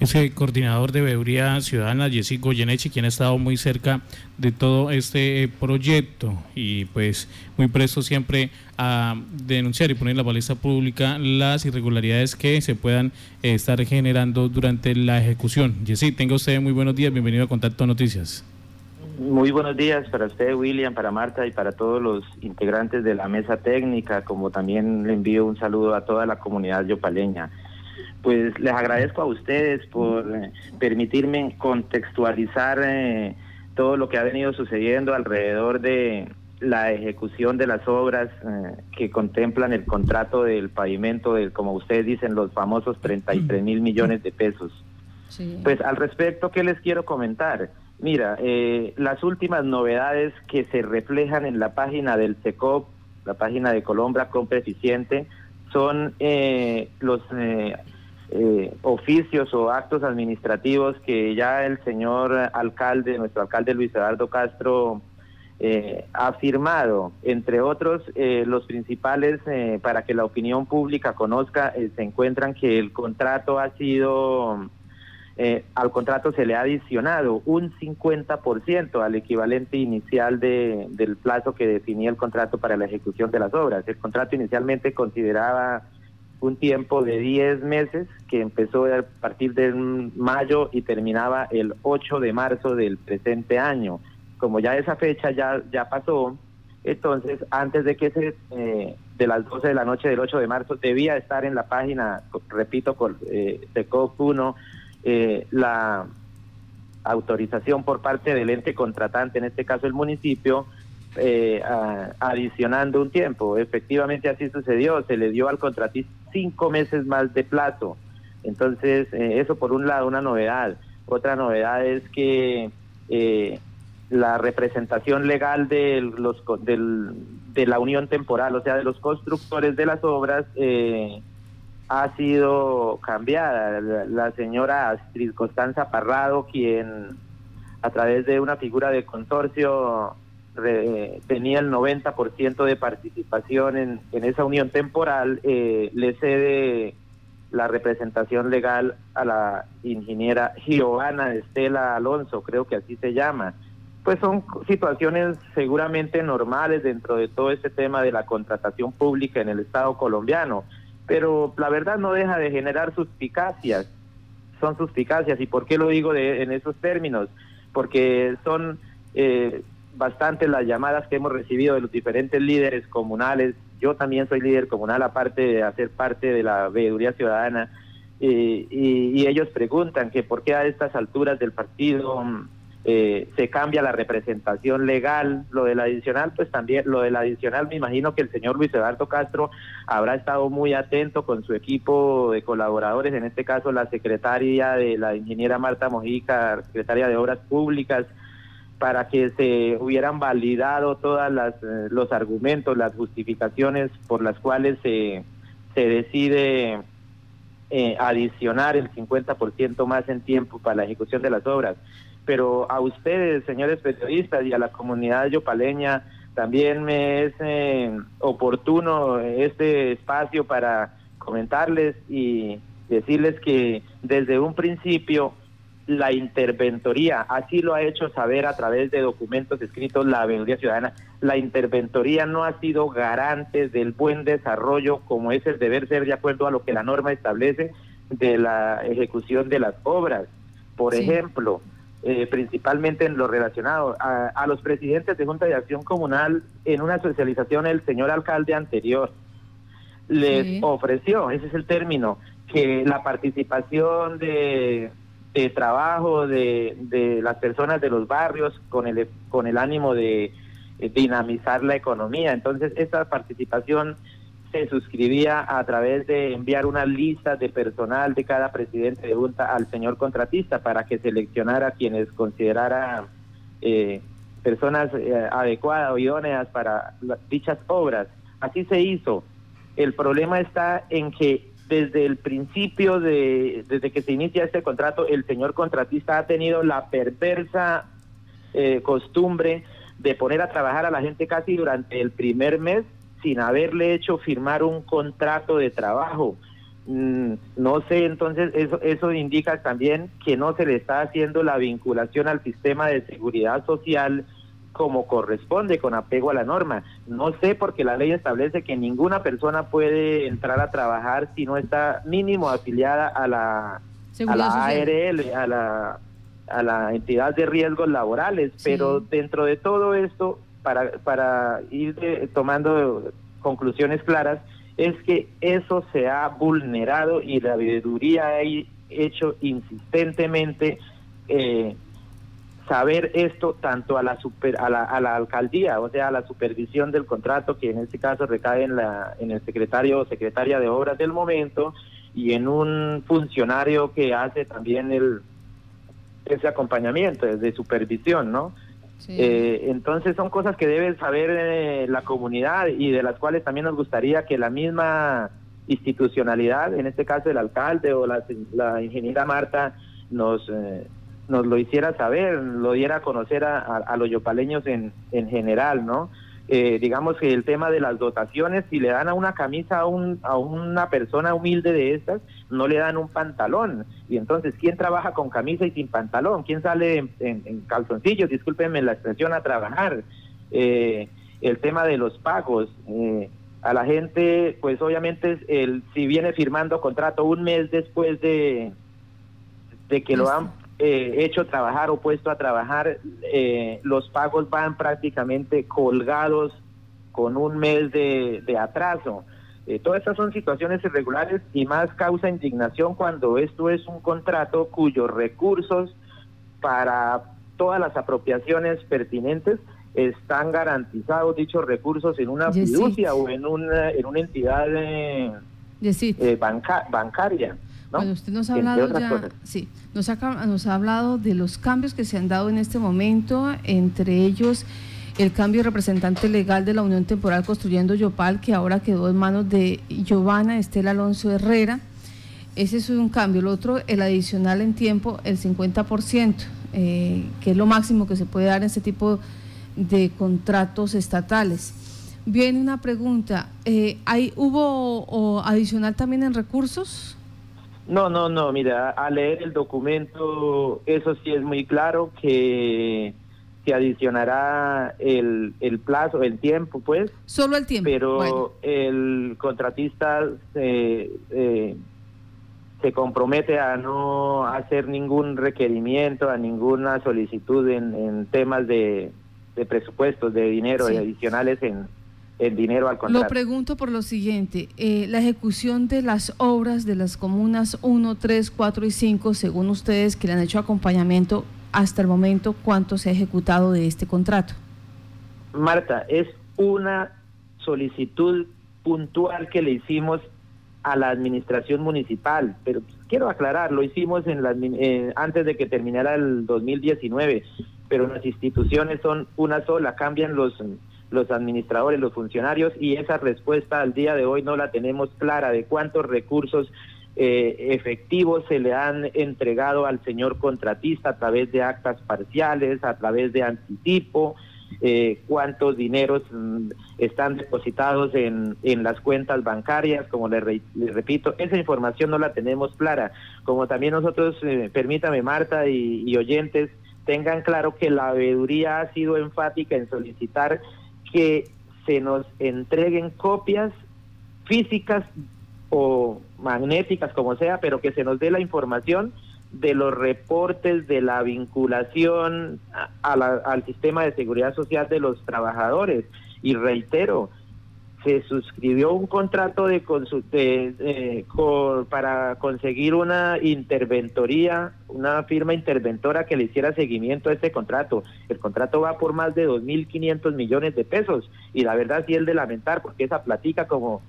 Ese coordinador de Veeduría Ciudadana, Jessy Goyeneche, quien ha estado muy cerca de todo este eh, proyecto y pues muy presto siempre a denunciar y poner en la palestra pública las irregularidades que se puedan eh, estar generando durante la ejecución. Jessy, tenga usted muy buenos días, bienvenido a Contacto Noticias. Muy buenos días para usted, William, para Marta y para todos los integrantes de la mesa técnica, como también le envío un saludo a toda la comunidad yopaleña pues les agradezco a ustedes por eh, permitirme contextualizar eh, todo lo que ha venido sucediendo alrededor de la ejecución de las obras eh, que contemplan el contrato del pavimento, de, como ustedes dicen, los famosos 33 mil millones de pesos. Pues al respecto, ¿qué les quiero comentar? Mira, las últimas novedades que se reflejan en la página del SECOP, la página de Colombia Compra Eficiente, son los eh, oficios o actos administrativos que ya el señor alcalde, nuestro alcalde Luis Eduardo Castro, eh, ha firmado, entre otros, eh, los principales para que la opinión pública conozca, se encuentran que el contrato ha sido, al contrato se le ha adicionado un 50% al equivalente inicial de, del plazo que definía el contrato para la ejecución de las obras. El contrato inicialmente consideraba un tiempo de 10 meses que empezó a partir de mayo y terminaba el 8 de marzo del presente año. Como ya esa fecha ya, ya pasó, entonces antes de que se, eh, de las 12 de la noche del 8 de marzo debía estar en la página, repito, eh, de COP1, eh, la autorización por parte del ente contratante, en este caso el municipio, eh, adicionando un tiempo. Efectivamente así sucedió, se le dio al contratista cinco meses más de plazo. Entonces, eh, eso por un lado, una novedad. Otra novedad es que eh, la representación legal de, los, del, de la unión temporal, o sea, de los constructores de las obras, eh, ha sido cambiada. La, señora Astrid Constanza Parrado, quien a través de una figura de consorcio tenía el 90% de participación en, en, esa unión temporal, eh, le cede la representación legal a la ingeniera Giovanna Estela Alonso, creo que así se llama. Pues son situaciones seguramente normales dentro de todo este tema de la contratación pública en el Estado colombiano, pero la verdad no deja de generar suspicacias, son suspicacias. ¿Y por qué lo digo de, en esos términos? Porque son eh, bastante las llamadas que hemos recibido de los diferentes líderes comunales. Yo también soy líder comunal, aparte de hacer parte de la veeduría ciudadana. y, ellos preguntan que por qué a estas alturas del partido eh, se cambia la representación legal, lo del adicional, pues también lo del adicional, me imagino que el señor Luis Eduardo Castro habrá estado muy atento con su equipo de colaboradores, en este caso la secretaria de la ingeniera Marta Mojica, secretaria de Obras Públicas, para que se hubieran validado todos eh, los argumentos, las justificaciones por las cuales se, se decide eh, adicionar el 50% más en tiempo para la ejecución de las obras. Pero a ustedes, señores periodistas, y a la comunidad yopaleña, también me es eh, oportuno este espacio para comentarles y decirles que desde un principio la interventoría, así lo ha hecho saber a través de documentos escritos la Veeduría Ciudadana, la interventoría no ha sido garante del buen desarrollo como es el deber ser de acuerdo a lo que la norma establece de la ejecución de las obras. Por ejemplo, eh, principalmente en lo relacionado a, los presidentes de Junta de Acción Comunal, en una socialización el señor alcalde anterior les ofreció, ese es el término, que la participación de de trabajo de, de las personas de los barrios con el, con el ánimo de dinamizar la economía. Entonces, esta participación se suscribía a través de enviar una lista de personal de cada presidente de junta al señor contratista para que seleccionara quienes considerara eh, personas eh, adecuadas o idóneas para dichas obras. Así se hizo. El problema está en que desde el principio de, desde que se inicia este contrato, el señor contratista ha tenido la perversa eh, costumbre de poner a trabajar a la gente casi durante el primer mes sin haberle hecho firmar un contrato de trabajo. Mm, no sé, entonces eso, eso indica también que no se le está haciendo la vinculación al sistema de seguridad social como corresponde, con apego a la norma. No sé porque la ley establece que ninguna persona puede entrar a trabajar si no está mínimo afiliada a la, a la ARL, a la, a la entidad de riesgos laborales, pero dentro de todo esto, para, para ir eh, tomando conclusiones claras, es que eso se ha vulnerado y la veeduría ha hecho insistentemente eh, saber esto tanto a la, super, a la, a la alcaldía, o sea, a la supervisión del contrato, que en este caso recae en, la, en el secretario o secretaria de obras del momento, y en un funcionario que hace también el ese acompañamiento, de supervisión, ¿no? Eh, entonces son cosas que debe saber eh, la comunidad y de las cuales también nos gustaría que la misma institucionalidad, en este caso el alcalde o la, la ingeniera Marta, nos, eh, nos lo hiciera saber, lo diera a conocer a, a, los yopaleños en, en general, ¿no? Eh, digamos que el tema de las dotaciones, si le dan a una camisa a, un, a una persona humilde de estas, no le dan un pantalón. Y entonces, ¿quién trabaja con camisa y sin pantalón? ¿Quién sale en, calzoncillos, discúlpenme la expresión, a trabajar? Eh, el tema de los pagos. Eh, a la gente, pues obviamente, el, si viene firmando contrato un mes después de, de que lo han eh, hecho trabajar o puesto a trabajar, eh, los pagos van prácticamente colgados con un mes de, atraso. Eh, todas estas son situaciones irregulares y más causa indignación cuando esto es un contrato cuyos recursos para todas las apropiaciones pertinentes están garantizados dichos recursos en una fiducia o en una, en una entidad bancaria. Bueno, usted nos ha hablado ya, sí, nos ha, nos ha hablado de los cambios que se han dado en este momento, entre ellos el cambio de representante legal de la Unión Temporal Construyendo Yopal, que ahora quedó en manos de Giovanna Estela Alonso Herrera. Ese es un cambio. El otro, el adicional en tiempo, el 50%, eh, que es lo máximo que se puede dar en este tipo de contratos estatales. Viene una pregunta, eh, ¿hay, ¿hubo adicional también en recursos? No, no, no, mira, al leer el documento, eso sí es muy claro que se adicionará el, el plazo, el tiempo, pues. Solo el tiempo. Pero el contratista se, eh, se compromete a no hacer ningún requerimiento, a ninguna solicitud en, en temas de, de presupuestos, de dinero adicionales en, el dinero al contrato. Lo pregunto por lo siguiente, eh, la ejecución de las obras de las comunas 1, 3, 4 y 5, según ustedes que le han hecho acompañamiento hasta el momento, ¿cuánto se ha ejecutado de este contrato? Marta, es una solicitud puntual que le hicimos a la administración municipal, pero quiero aclarar, lo hicimos en la, eh, antes de que terminara el 2019, pero las instituciones son una sola, cambian los los administradores, los funcionarios, y esa respuesta al día de hoy no la tenemos clara de cuántos recursos eh, efectivos se le han entregado al señor contratista a través de actas parciales, a través de anticipo, eh, cuántos dineros mm, están depositados en, en las cuentas bancarias, como le, repito, esa información no la tenemos clara. Como también nosotros, eh, permítame Marta y, y oyentes, tengan claro que la veeduría ha sido enfática en solicitar que se nos entreguen copias físicas o magnéticas, como sea, pero que se nos dé la información de los reportes de la vinculación al sistema de seguridad social de los trabajadores. Y reitero, se suscribió un contrato de, de para conseguir una interventoría, una firma interventora que le hiciera seguimiento a este contrato. El contrato va por más de 2.500 millones de pesos y la verdad sí es de lamentar porque esa platica como,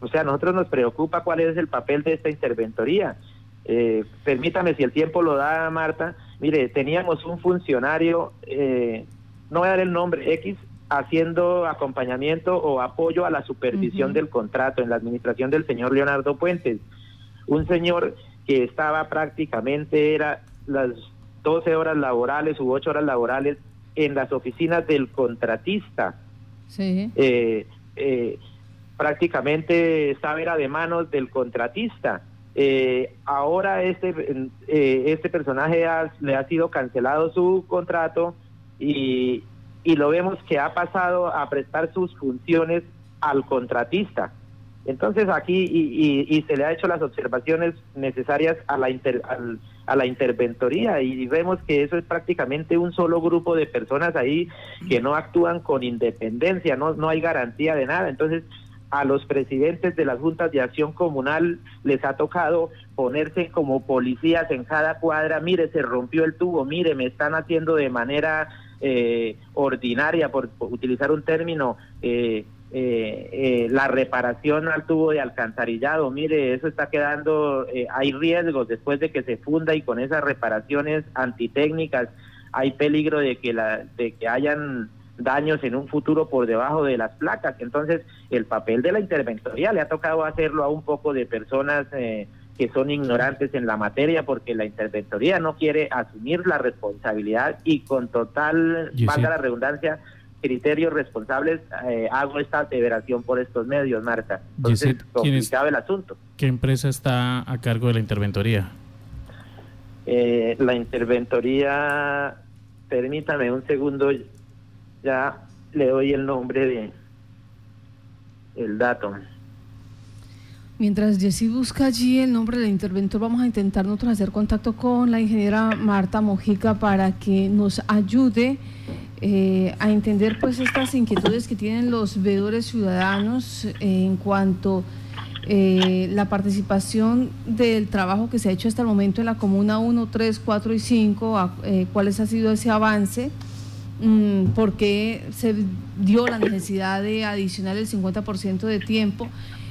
o sea, a nosotros nos preocupa cuál es el papel de esta interventoría. Eh, permítame si el tiempo lo da Marta, mire, teníamos un funcionario, eh, no voy a dar el nombre, X, haciendo acompañamiento o apoyo a la supervisión del contrato en la administración del señor Leonardo Puentes, un señor que estaba prácticamente, era las 12 horas laborales u 8 horas laborales en las oficinas del contratista. Sí. Eh, eh, prácticamente estaba era de manos del contratista. Eh, ahora este, eh, este personaje le ha sido cancelado su contrato y, y lo vemos que ha pasado a prestar sus funciones al contratista. Entonces aquí y, y, se le ha hecho las observaciones necesarias a la a la interventoría y vemos que eso es prácticamente un solo grupo de personas ahí que no actúan con independencia, no no hay garantía de nada. Entonces a los presidentes de las juntas de acción comunal les ha tocado ponerse como policías en cada cuadra, mire, se rompió el tubo, mire, me están haciendo de manera eh, ordinaria, por, utilizar un término, eh, eh, eh, la reparación al tubo de alcantarillado, mire, eso está quedando, eh, hay riesgos después de que se funda y con esas reparaciones antitécnicas hay peligro de que, la, de que hayan daños en un futuro por debajo de las placas. Entonces, el papel de la interventoría le ha tocado hacerlo a un poco de personas eh, que son ignorantes en la materia porque la interventoría no quiere asumir la responsabilidad y con total, valga la redundancia, criterios responsables eh, hago esta aseveración por estos medios, Marta. Entonces, complicado el asunto. ¿Qué empresa está a cargo de la interventoría? Eh, la interventoría, permítame un segundo, ya le doy el nombre de el dato. Mientras Jessy busca allí el nombre del interventor, vamos a intentar nosotros hacer contacto con la ingeniera Marta Mojica para que nos ayude eh, a entender pues estas inquietudes que tienen los veedores ciudadanos en cuanto eh, la participación del trabajo que se ha hecho hasta el momento en la Comuna 1, 3, 4 y 5, eh, cuál ha sido ese avance Mm, por qué se dio la necesidad de adicionar el 50% de tiempo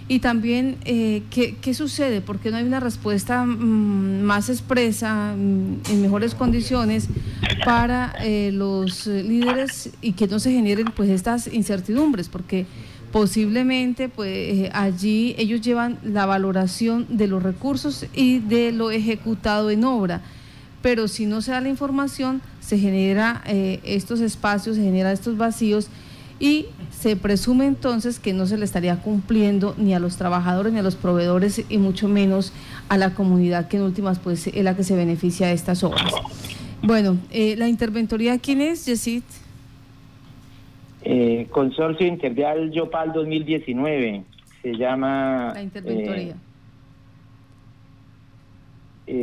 y también eh, ¿qué, ¿qué, sucede, por qué no hay una respuesta mm, más expresa, mm, en mejores condiciones para eh, los líderes y que no se generen pues estas incertidumbres, porque posiblemente pues eh, allí ellos llevan la valoración de los recursos y de lo ejecutado en obra. Pero si no se da la información, se genera eh, estos espacios, se genera estos vacíos y se presume entonces que no se le estaría cumpliendo ni a los trabajadores ni a los proveedores y mucho menos a la comunidad que en últimas pues es la que se beneficia de estas obras. Bueno, eh, la interventoría, ¿quién es, Yesid? Eh, Consorcio Intervial Yopal 2019, se llama... La interventoría. Eh,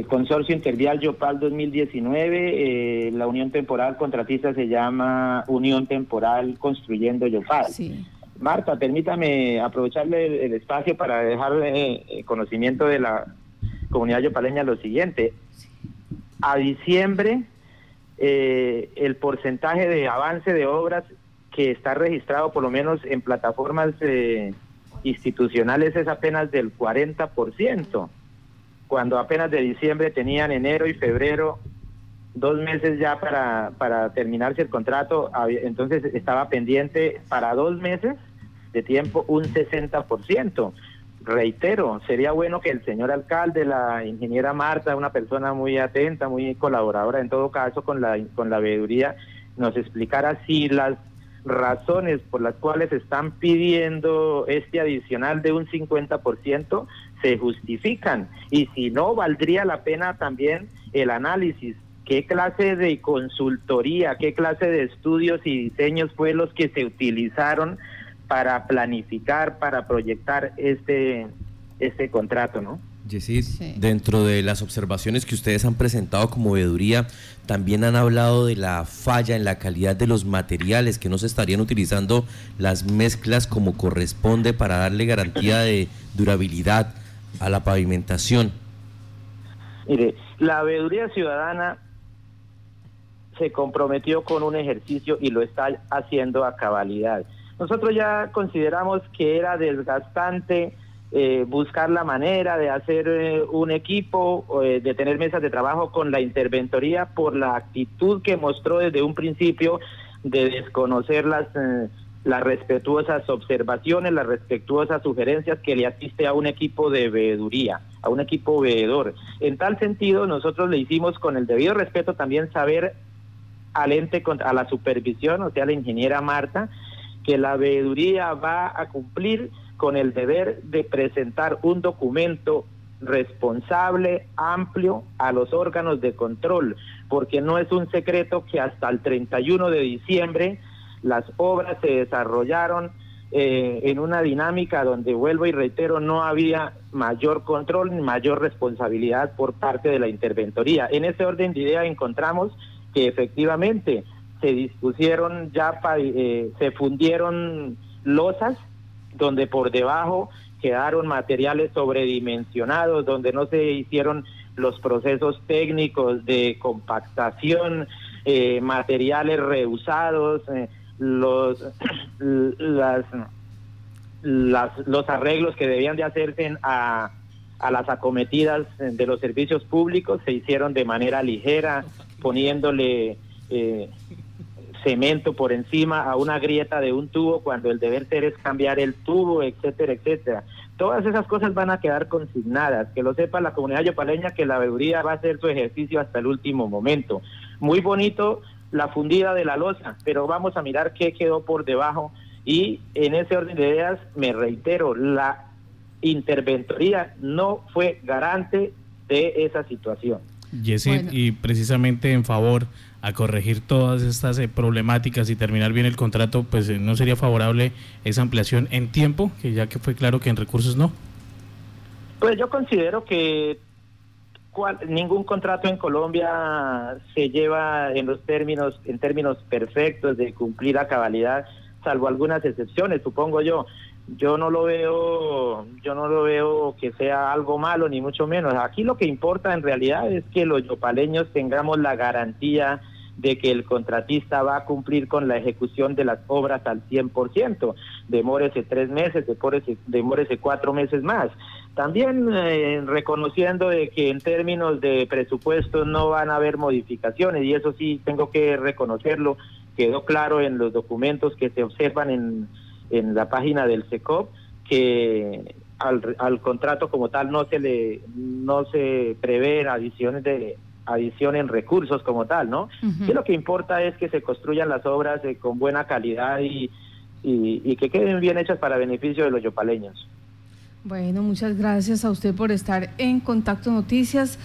Consorcio Intervial Yopal 2019, eh, la unión temporal contratista se llama Unión Temporal Construyendo Yopal. Marta, permítame aprovecharle el, espacio para dejarle eh, conocimiento de la comunidad yopaleña lo siguiente. A diciembre, el porcentaje de avance de obras que está registrado por lo menos en plataformas institucionales es apenas del 40% cuando apenas de diciembre tenían enero y febrero, dos meses ya para, para terminarse el contrato, entonces estaba pendiente para dos meses de tiempo un 60%. Reitero, sería bueno que el señor alcalde, la ingeniera Marta, una persona muy atenta, muy colaboradora en todo caso con la, con la veeduría, nos explicara si las razones por las cuales están pidiendo este adicional de un 50% se justifican y si no, valdría la pena también el análisis. ¿Qué clase de consultoría, qué clase de estudios y diseños fue los que se utilizaron para planificar, para proyectar este, este contrato, no? Yesid, dentro de las observaciones que ustedes han presentado como veeduría, también han hablado de la falla en la calidad de los materiales, que no se estarían utilizando las mezclas como corresponde para darle garantía de durabilidad a la pavimentación? Mire, la veeduría ciudadana se comprometió con un ejercicio y lo está haciendo a cabalidad. Nosotros ya consideramos que era desgastante eh, buscar la manera de hacer eh, un equipo, eh, de tener mesas de trabajo con la interventoría por la actitud que mostró desde un principio de desconocer las las respetuosas observaciones, las respetuosas sugerencias que le asiste a un equipo de veeduría, a un equipo veedor. En tal sentido, nosotros le hicimos con el debido respeto también saber al ente, a la supervisión, o sea, la ingeniera Marta, que la veeduría va a cumplir con el deber de presentar un documento responsable, amplio a los órganos de control, porque no es un secreto que hasta el 31 de diciembre las obras se desarrollaron eh, en una dinámica donde, vuelvo y reitero, no había mayor control ni mayor responsabilidad por parte de la interventoría. En ese orden de ideas encontramos que efectivamente se dispusieron ya, eh, se fundieron losas donde por debajo quedaron materiales sobredimensionados, donde no se hicieron los procesos técnicos de compactación, eh, materiales reusados, eh, los, las, los arreglos que debían de hacerse a, a las acometidas de los servicios públicos se hicieron de manera ligera, poniéndole eh, cemento por encima a una grieta de un tubo cuando el deber ser es cambiar el tubo, etcétera, etcétera. Todas esas cosas van a quedar consignadas, que lo sepa la comunidad yopaleña que la veeduría va a hacer su ejercicio hasta el último momento. Muy bonito la fundida de la losa, pero vamos a mirar qué quedó por debajo y en ese orden de ideas me reitero, la interventoría no fue garante de esa situación. Y precisamente en favor a corregir todas estas eh, problemáticas y terminar bien el contrato, pues eh, no sería favorable esa ampliación en tiempo, que ya que fue claro que en recursos no. Pues yo considero que ningún contrato en Colombia se lleva en los términos en términos perfectos de cumplir a cabalidad, salvo algunas excepciones, supongo yo yo no lo veo, yo no lo veo que sea algo malo ni mucho menos. Aquí lo que importa en realidad es que los yopaleños tengamos la garantía de que el contratista va a cumplir con la ejecución de las obras al 100%. Demórese tres meses, demórese, demórese cuatro meses más. También eh, reconociendo de que en términos de presupuesto no van a haber modificaciones, y eso sí tengo que reconocerlo, quedó claro en los documentos que se observan en en la página del SECOP que al, al contrato como tal no se le no se prevén adiciones de adición en recursos como tal, ¿no? Y lo que importa es que se construyan las obras eh, con buena calidad y, y, y que queden bien hechas para beneficio de los yopaleños. Bueno, muchas gracias a usted por estar en Contacto Noticias.